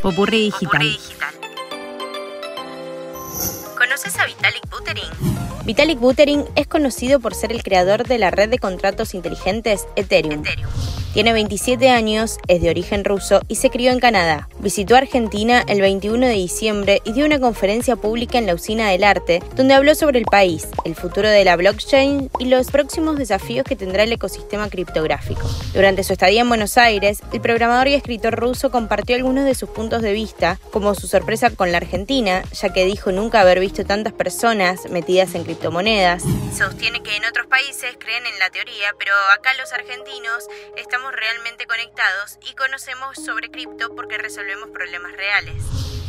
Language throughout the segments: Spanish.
Popurrí Digital. ¿Conoces a Vitalik Buterin? Vitalik Buterin es conocido por ser el creador de la red de contratos inteligentes Ethereum. Ethereum. Tiene 27 años, es de origen ruso y se crió en Canadá. Visitó Argentina el 21 de diciembre y dio una conferencia pública en la Usina del Arte, donde habló sobre el país, el futuro de la blockchain y los próximos desafíos que tendrá el ecosistema criptográfico. Durante su estadía en Buenos Aires, el programador y escritor ruso compartió algunos de sus puntos de vista, como su sorpresa con la Argentina, ya que dijo nunca haber visto tantas personas metidas en criptomonedas. Sostiene que en otros países creen en la teoría, pero acá los argentinos estamos realmente conectados y conocemos sobre cripto porque resolvemos problemas reales.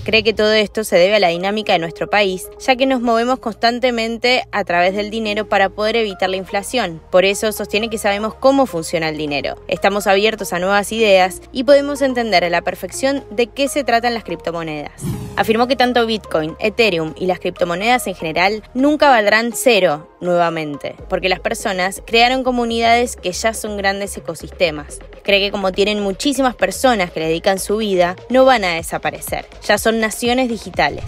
Cree que todo esto se debe a la dinámica de nuestro país, ya que nos movemos constantemente a través del dinero para poder evitar la inflación. Por eso sostiene que sabemos cómo funciona el dinero. Estamos abiertos a nuevas ideas y podemos entender a la perfección de qué se tratan las criptomonedas. Afirmó que tanto Bitcoin, Ethereum y las criptomonedas en general nunca valdrán cero nuevamente, porque las personas crearon comunidades que ya son grandes ecosistemas. Cree que como tienen muchísimas personas que le dedican su vida, no van a desaparecer, ya son naciones digitales.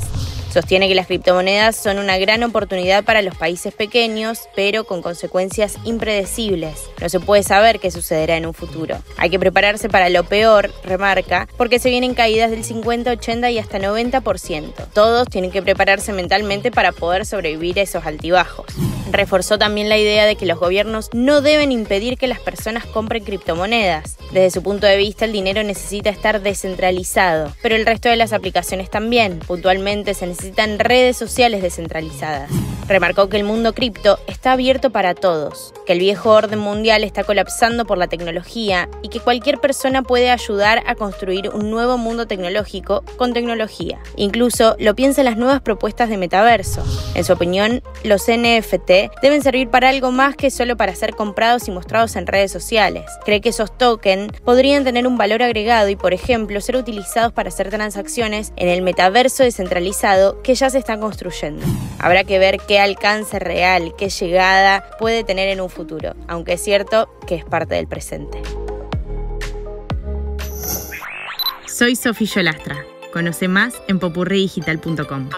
Sostiene que las criptomonedas son una gran oportunidad para los países pequeños, pero con consecuencias impredecibles. No se puede saber qué sucederá en un futuro. Hay que prepararse para lo peor, remarca, porque se vienen caídas del 50, 80 y hasta 90%. Todos tienen que prepararse mentalmente para poder sobrevivir a esos altibajos. Reforzó también la idea de que los gobiernos no deben impedir que las personas compren criptomonedas. Desde su punto de vista, el dinero necesita estar descentralizado, pero el resto de las aplicaciones también. Puntualmente se necesitan redes sociales descentralizadas. Remarcó que el mundo cripto está abierto para todos, que el viejo orden mundial está colapsando por la tecnología y que cualquier persona puede ayudar a construir un nuevo mundo tecnológico con tecnología. Incluso lo piensa en las nuevas propuestas de metaverso. En su opinión, los NFT deben servir para algo más que solo para ser comprados y mostrados en redes sociales. Cree que esos tokens podrían tener un valor agregado y, por ejemplo, ser utilizados para hacer transacciones en el metaverso descentralizado que ya se está construyendo. Habrá que ver qué alcance real, qué llegada puede tener en un futuro, aunque es cierto que es parte del presente. Soy Sofía Yolastra. Conoce más en popurridigital.com.